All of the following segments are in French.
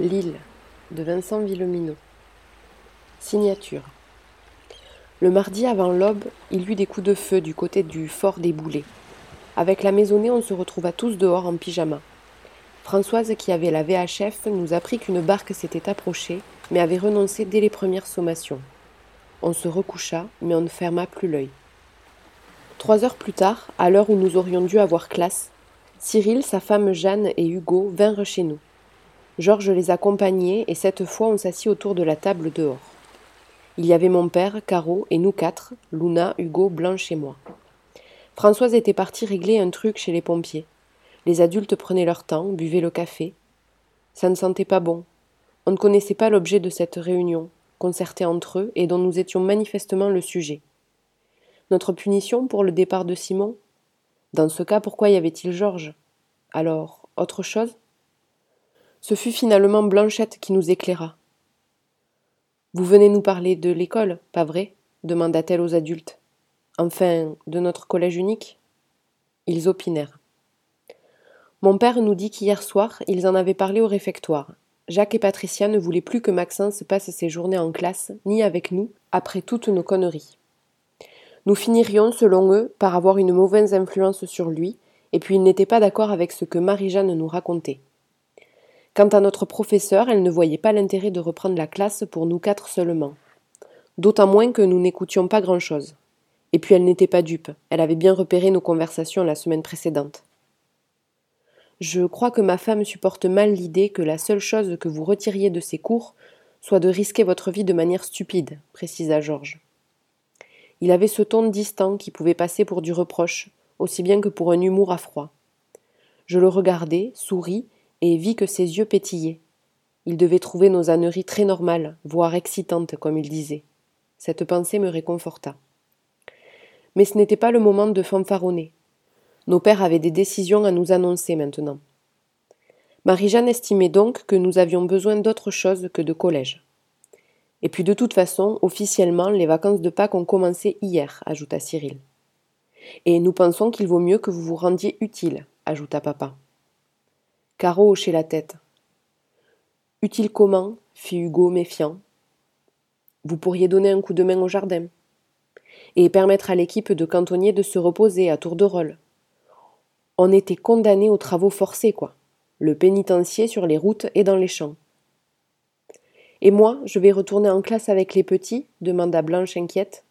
L'île de Vincent Villeminot. Signature. Le mardi avant l'aube, il y eut des coups de feu du côté du fort des Boulets. Avec la maisonnée, on se retrouva tous dehors en pyjama. Françoise, qui avait la VHF, nous apprit qu'une barque s'était approchée, mais avait renoncé dès les premières sommations. On se recoucha, mais on ne ferma plus l'œil. Trois heures plus tard, à l'heure où nous aurions dû avoir classe, Cyril, sa femme Jeanne et Hugo vinrent chez nous. Georges les accompagnait et cette fois on s'assit autour de la table dehors. Il y avait mon père, Caro et nous quatre, Luna, Hugo, Blanche et moi. Françoise était partie régler un truc chez les pompiers. Les adultes prenaient leur temps, buvaient le café. Ça ne sentait pas bon. On ne connaissait pas l'objet de cette réunion, concertée entre eux et dont nous étions manifestement le sujet. Notre punition pour le départ de Simon? Dans ce cas, pourquoi y avait-il Georges? Alors, autre chose? Ce fut finalement Blanchette qui nous éclaira. Vous venez nous parler de l'école, pas vrai? demanda-t-elle aux adultes. Enfin, de notre collège unique? Ils opinèrent. Mon père nous dit qu'hier soir, ils en avaient parlé au réfectoire. Jacques et Patricia ne voulaient plus que Maxence passe ses journées en classe, ni avec nous, après toutes nos conneries. Nous finirions, selon eux, par avoir une mauvaise influence sur lui, et puis ils n'étaient pas d'accord avec ce que Marie-Jeanne nous racontait. Quant à notre professeur, elle ne voyait pas l'intérêt de reprendre la classe pour nous quatre seulement. D'autant moins que nous n'écoutions pas grand-chose. Et puis elle n'était pas dupe, elle avait bien repéré nos conversations la semaine précédente. Je crois que ma femme supporte mal l'idée que la seule chose que vous retiriez de ces cours soit de risquer votre vie de manière stupide, précisa Georges. Il avait ce ton distant qui pouvait passer pour du reproche, aussi bien que pour un humour à froid. Je le regardai, souris, et vis que ses yeux pétillaient. Il devait trouver nos âneries très normales, voire excitantes, comme il disait. Cette pensée me réconforta. Mais ce n'était pas le moment de fanfaronner. Nos pères avaient des décisions à nous annoncer maintenant. Marie-Jeanne estimait donc que nous avions besoin d'autre chose que de collège. Et puis de toute façon, officiellement, les vacances de Pâques ont commencé hier, ajouta Cyril. Et nous pensons qu'il vaut mieux que vous vous rendiez utile, ajouta papa. Caro hochait la tête. Utile comment fit Hugo méfiant. Vous pourriez donner un coup de main au jardin. Et permettre à l'équipe de cantonniers de se reposer à tour de rôle. On était condamnés aux travaux forcés, quoi. Le pénitencier sur les routes et dans les champs. Et moi, je vais retourner en classe avec les petits? demanda Blanche inquiète.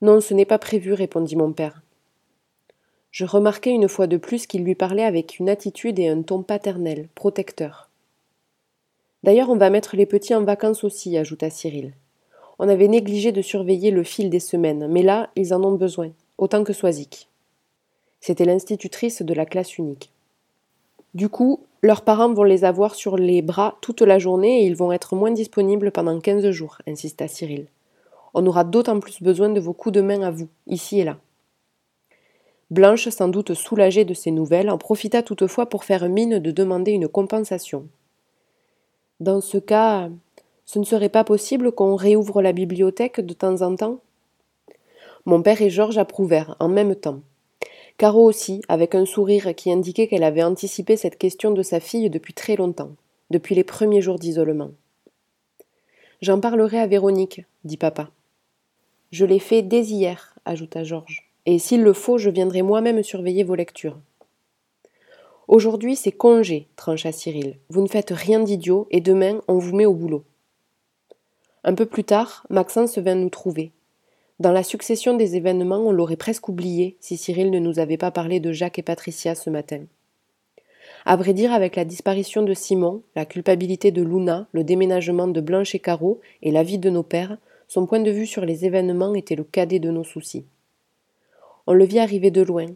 Non, ce n'est pas prévu, répondit mon père. Je remarquai une fois de plus qu'il lui parlait avec une attitude et un ton paternel, protecteur. D'ailleurs, on va mettre les petits en vacances aussi, ajouta Cyril. On avait négligé de surveiller le fil des semaines, mais là, ils en ont besoin, autant que Soisic. C'était l'institutrice de la classe unique. Du coup, leurs parents vont les avoir sur les bras toute la journée et ils vont être moins disponibles pendant quinze jours, insista Cyril. On aura d'autant plus besoin de vos coups de main à vous, ici et là. Blanche, sans doute soulagée de ces nouvelles, en profita toutefois pour faire mine de demander une compensation. Dans ce cas, ce ne serait pas possible qu'on réouvre la bibliothèque de temps en temps? Mon père et Georges approuvèrent en même temps. Caro aussi, avec un sourire qui indiquait qu'elle avait anticipé cette question de sa fille depuis très longtemps, depuis les premiers jours d'isolement. J'en parlerai à Véronique, dit papa. Je l'ai fait dès hier, ajouta Georges, et s'il le faut, je viendrai moi-même surveiller vos lectures. Aujourd'hui, c'est congé, trancha Cyril. Vous ne faites rien d'idiot, et demain, on vous met au boulot. Un peu plus tard, Maxence vint nous trouver. Dans la succession des événements, on l'aurait presque oublié si Cyril ne nous avait pas parlé de Jacques et Patricia ce matin. À vrai dire, avec la disparition de Simon, la culpabilité de Luna, le déménagement de Blanche et Caro et la vie de nos pères, son point de vue sur les événements était le cadet de nos soucis. On le vit arriver de loin.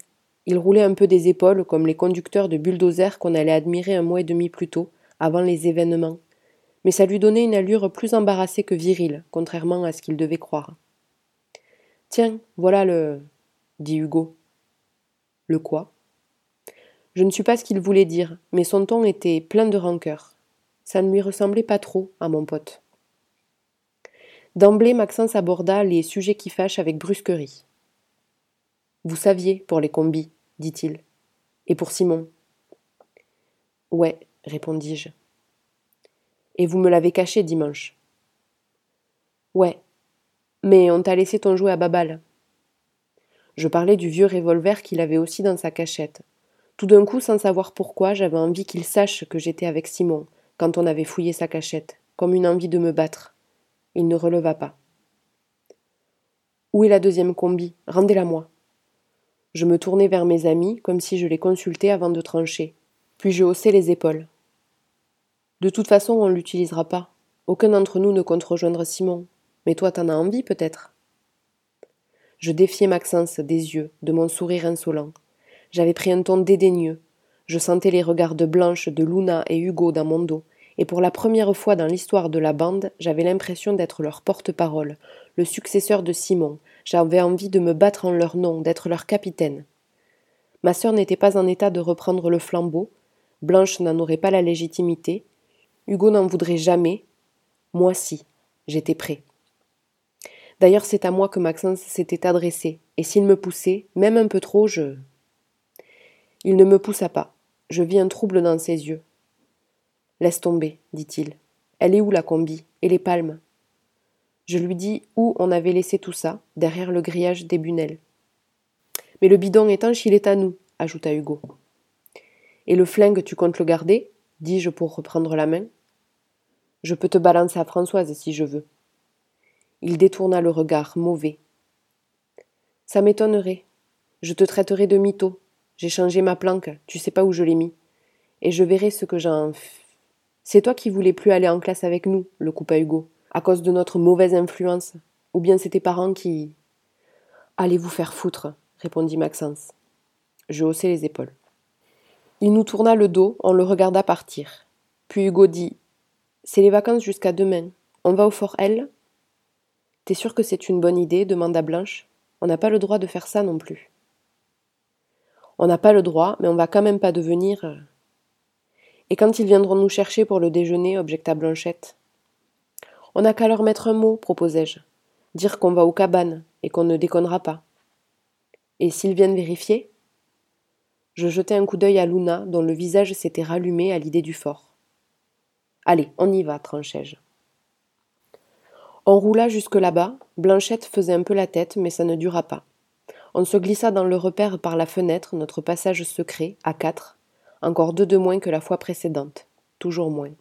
Il roulait un peu des épaules comme les conducteurs de bulldozers qu'on allait admirer un mois et demi plus tôt, avant les événements. Mais ça lui donnait une allure plus embarrassée que virile, contrairement à ce qu'il devait croire. Tiens, voilà le. dit Hugo. Le quoi? Je ne suis pas ce qu'il voulait dire, mais son ton était plein de rancœur. Ça ne lui ressemblait pas trop à mon pote. D'emblée, Maxence aborda les sujets qui fâchent avec brusquerie. Vous saviez pour les combis, dit-il. Et pour Simon Ouais, répondis-je. Et vous me l'avez caché dimanche. Ouais. Mais on t'a laissé ton jouet à Babal. Je parlais du vieux revolver qu'il avait aussi dans sa cachette. Tout d'un coup, sans savoir pourquoi, j'avais envie qu'il sache que j'étais avec Simon, quand on avait fouillé sa cachette, comme une envie de me battre. Il ne releva pas. Où est la deuxième combi? Rendez-la moi. Je me tournai vers mes amis, comme si je les consultais avant de trancher. Puis je haussai les épaules. De toute façon, on ne l'utilisera pas. Aucun d'entre nous ne compte rejoindre Simon. Mais toi, t'en as envie, peut-être? Je défiais Maxence des yeux, de mon sourire insolent. J'avais pris un ton dédaigneux. Je sentais les regards de Blanche, de Luna et Hugo dans mon dos, et pour la première fois dans l'histoire de la bande, j'avais l'impression d'être leur porte-parole, le successeur de Simon. J'avais envie de me battre en leur nom, d'être leur capitaine. Ma sœur n'était pas en état de reprendre le flambeau, Blanche n'en aurait pas la légitimité, Hugo n'en voudrait jamais, moi si, j'étais prêt. D'ailleurs, c'est à moi que Maxence s'était adressé, et s'il me poussait, même un peu trop, je. Il ne me poussa pas. Je vis un trouble dans ses yeux. Laisse tomber, dit-il. Elle est où la combi? Et les palmes? Je lui dis où on avait laissé tout ça, derrière le grillage des bunelles. Mais le bidon étanche, il est à nous, ajouta Hugo. Et le flingue, tu comptes le garder? dis-je pour reprendre la main. Je peux te balancer à Françoise si je veux. Il détourna le regard, mauvais. Ça m'étonnerait. Je te traiterai de mytho. J'ai changé ma planque, tu sais pas où je l'ai mis. Et je verrai ce que j'en c'est toi qui voulais plus aller en classe avec nous, le coupa Hugo, à cause de notre mauvaise influence. Ou bien c'est tes parents qui. Allez vous faire foutre, répondit Maxence. Je haussai les épaules. Il nous tourna le dos, on le regarda partir. Puis Hugo dit C'est les vacances jusqu'à demain. On va au fort L? T'es sûr que c'est une bonne idée? demanda Blanche. On n'a pas le droit de faire ça non plus. On n'a pas le droit, mais on va quand même pas devenir. Euh, et quand ils viendront nous chercher pour le déjeuner, objecta Blanchette. On n'a qu'à leur mettre un mot, proposai-je. Dire qu'on va aux cabanes et qu'on ne déconnera pas. Et s'ils viennent vérifier? Je jetai un coup d'œil à Luna, dont le visage s'était rallumé à l'idée du fort. Allez, on y va, tranchai-je. On roula jusque là-bas, Blanchette faisait un peu la tête, mais ça ne dura pas. On se glissa dans le repère par la fenêtre, notre passage secret, à quatre, encore deux de moins que la fois précédente, toujours moins.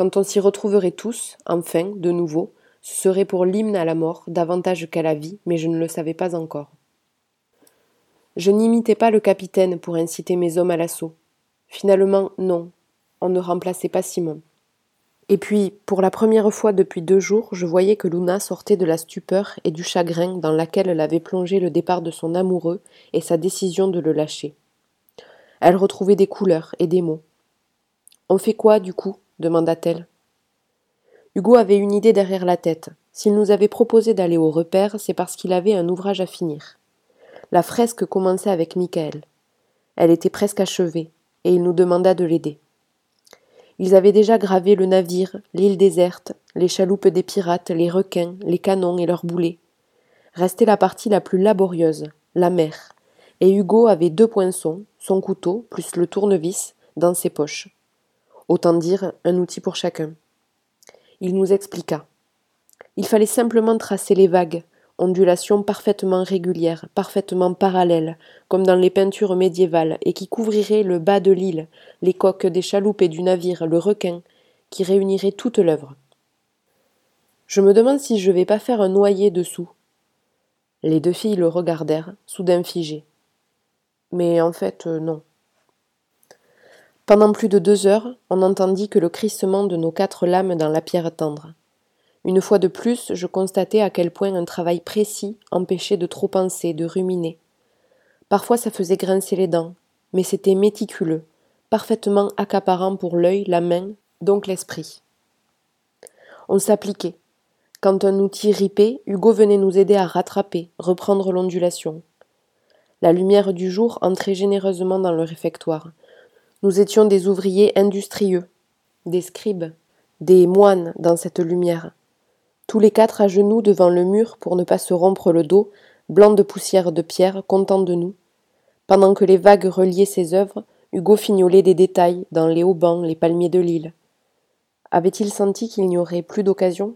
Quand on s'y retrouverait tous, enfin, de nouveau, ce serait pour l'hymne à la mort davantage qu'à la vie, mais je ne le savais pas encore. Je n'imitais pas le capitaine pour inciter mes hommes à l'assaut. Finalement, non, on ne remplaçait pas Simon. Et puis, pour la première fois depuis deux jours, je voyais que Luna sortait de la stupeur et du chagrin dans laquelle l'avait plongé le départ de son amoureux et sa décision de le lâcher. Elle retrouvait des couleurs et des mots. On fait quoi, du coup? Demanda-t-elle. Hugo avait une idée derrière la tête. S'il nous avait proposé d'aller au repère, c'est parce qu'il avait un ouvrage à finir. La fresque commençait avec Michael. Elle était presque achevée, et il nous demanda de l'aider. Ils avaient déjà gravé le navire, l'île déserte, les chaloupes des pirates, les requins, les canons et leurs boulets. Restait la partie la plus laborieuse, la mer, et Hugo avait deux poinçons, son couteau, plus le tournevis, dans ses poches. Autant dire un outil pour chacun. Il nous expliqua. Il fallait simplement tracer les vagues, ondulations parfaitement régulières, parfaitement parallèles, comme dans les peintures médiévales, et qui couvriraient le bas de l'île, les coques des chaloupes et du navire, le requin, qui réuniraient toute l'œuvre. Je me demande si je vais pas faire un noyer dessous. Les deux filles le regardèrent, soudain figées. Mais en fait, euh, non. Pendant plus de deux heures, on entendit que le crissement de nos quatre lames dans la pierre tendre. Une fois de plus, je constatais à quel point un travail précis empêchait de trop penser, de ruminer. Parfois ça faisait grincer les dents, mais c'était méticuleux, parfaitement accaparant pour l'œil, la main, donc l'esprit. On s'appliquait. Quand un outil ripait, Hugo venait nous aider à rattraper, reprendre l'ondulation. La lumière du jour entrait généreusement dans le réfectoire. Nous étions des ouvriers industrieux, des scribes, des moines dans cette lumière. Tous les quatre à genoux devant le mur pour ne pas se rompre le dos, blancs de poussière de pierre, contents de nous. Pendant que les vagues reliaient ses œuvres, Hugo fignolait des détails dans les haubans, les palmiers de l'île. Avait-il senti qu'il n'y aurait plus d'occasion?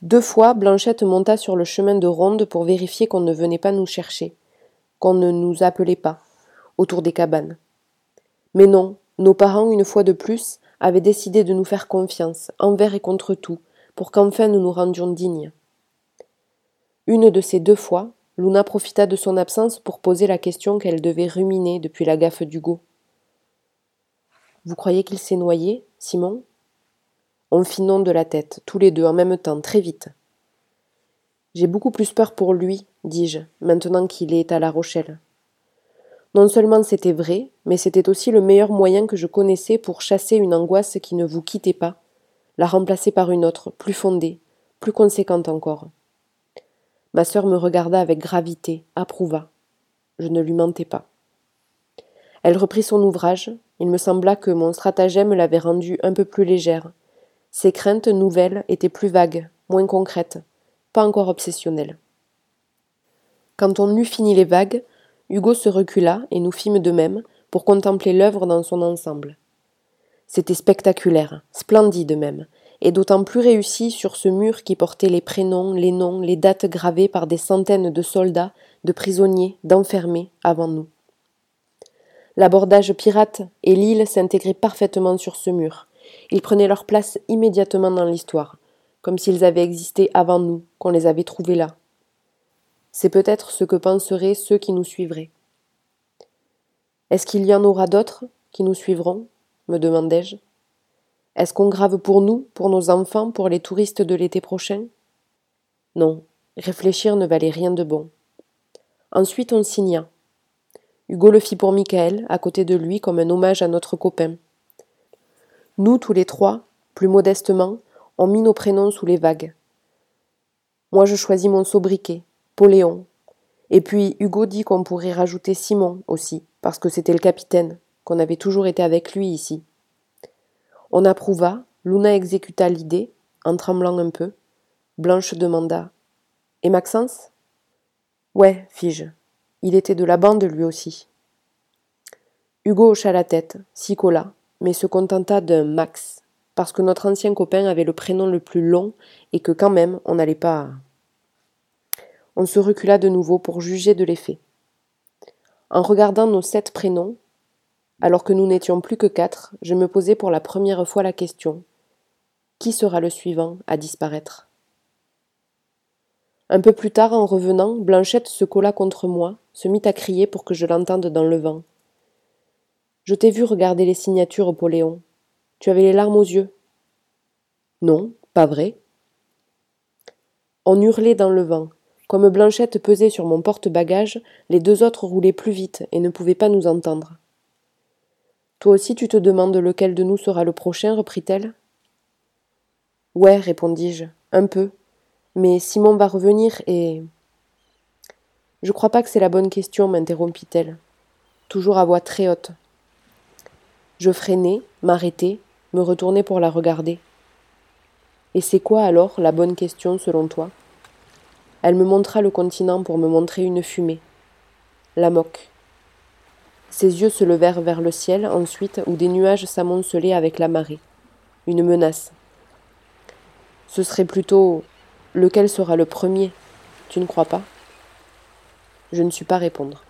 Deux fois, Blanchette monta sur le chemin de ronde pour vérifier qu'on ne venait pas nous chercher, qu'on ne nous appelait pas, autour des cabanes. Mais non, nos parents, une fois de plus, avaient décidé de nous faire confiance, envers et contre tout, pour qu'enfin nous nous rendions dignes. Une de ces deux fois, Luna profita de son absence pour poser la question qu'elle devait ruminer depuis la gaffe d'Hugo. Vous croyez qu'il s'est noyé, Simon? On fit non de la tête, tous les deux en même temps, très vite. J'ai beaucoup plus peur pour lui, dis-je, maintenant qu'il est à La Rochelle. Non seulement c'était vrai, mais c'était aussi le meilleur moyen que je connaissais pour chasser une angoisse qui ne vous quittait pas, la remplacer par une autre, plus fondée, plus conséquente encore. Ma sœur me regarda avec gravité, approuva. Je ne lui mentais pas. Elle reprit son ouvrage. Il me sembla que mon stratagème l'avait rendue un peu plus légère. Ses craintes nouvelles étaient plus vagues, moins concrètes, pas encore obsessionnelles. Quand on eut fini les vagues, Hugo se recula et nous fîmes de même pour contempler l'œuvre dans son ensemble. C'était spectaculaire, splendide même, et d'autant plus réussi sur ce mur qui portait les prénoms, les noms, les dates gravées par des centaines de soldats, de prisonniers, d'enfermés avant nous. L'abordage pirate et l'île s'intégraient parfaitement sur ce mur. Ils prenaient leur place immédiatement dans l'histoire, comme s'ils avaient existé avant nous, qu'on les avait trouvés là. C'est peut-être ce que penseraient ceux qui nous suivraient. Est-ce qu'il y en aura d'autres qui nous suivront? me demandai-je. Est-ce qu'on grave pour nous, pour nos enfants, pour les touristes de l'été prochain? Non, réfléchir ne valait rien de bon. Ensuite on signa. Hugo le fit pour Michael, à côté de lui, comme un hommage à notre copain. Nous, tous les trois, plus modestement, on mit nos prénoms sous les vagues. Moi je choisis mon sobriquet, Et puis Hugo dit qu'on pourrait rajouter Simon aussi, parce que c'était le capitaine, qu'on avait toujours été avec lui ici. On approuva, Luna exécuta l'idée, en tremblant un peu. Blanche demanda Et Maxence Ouais, fis-je. Il était de la bande lui aussi. Hugo hocha la tête, s'y colla, mais se contenta d'un Max, parce que notre ancien copain avait le prénom le plus long et que quand même on n'allait pas. On se recula de nouveau pour juger de l'effet. En regardant nos sept prénoms, alors que nous n'étions plus que quatre, je me posais pour la première fois la question Qui sera le suivant à disparaître? Un peu plus tard, en revenant, Blanchette se colla contre moi, se mit à crier pour que je l'entende dans le vent. Je t'ai vu regarder les signatures, Poléon. Tu avais les larmes aux yeux. Non, pas vrai. On hurlait dans le vent. Comme Blanchette pesait sur mon porte-bagages, les deux autres roulaient plus vite et ne pouvaient pas nous entendre. Toi aussi tu te demandes lequel de nous sera le prochain, reprit-elle. Ouais, répondis-je, un peu. Mais Simon va revenir et. Je crois pas que c'est la bonne question, m'interrompit-elle, toujours à voix très haute. Je freinai, m'arrêtai, me retournai pour la regarder. Et c'est quoi alors la bonne question selon toi? Elle me montra le continent pour me montrer une fumée. La moque. Ses yeux se levèrent vers le ciel ensuite où des nuages s'amoncelaient avec la marée. Une menace. Ce serait plutôt lequel sera le premier? Tu ne crois pas? Je ne sus pas répondre.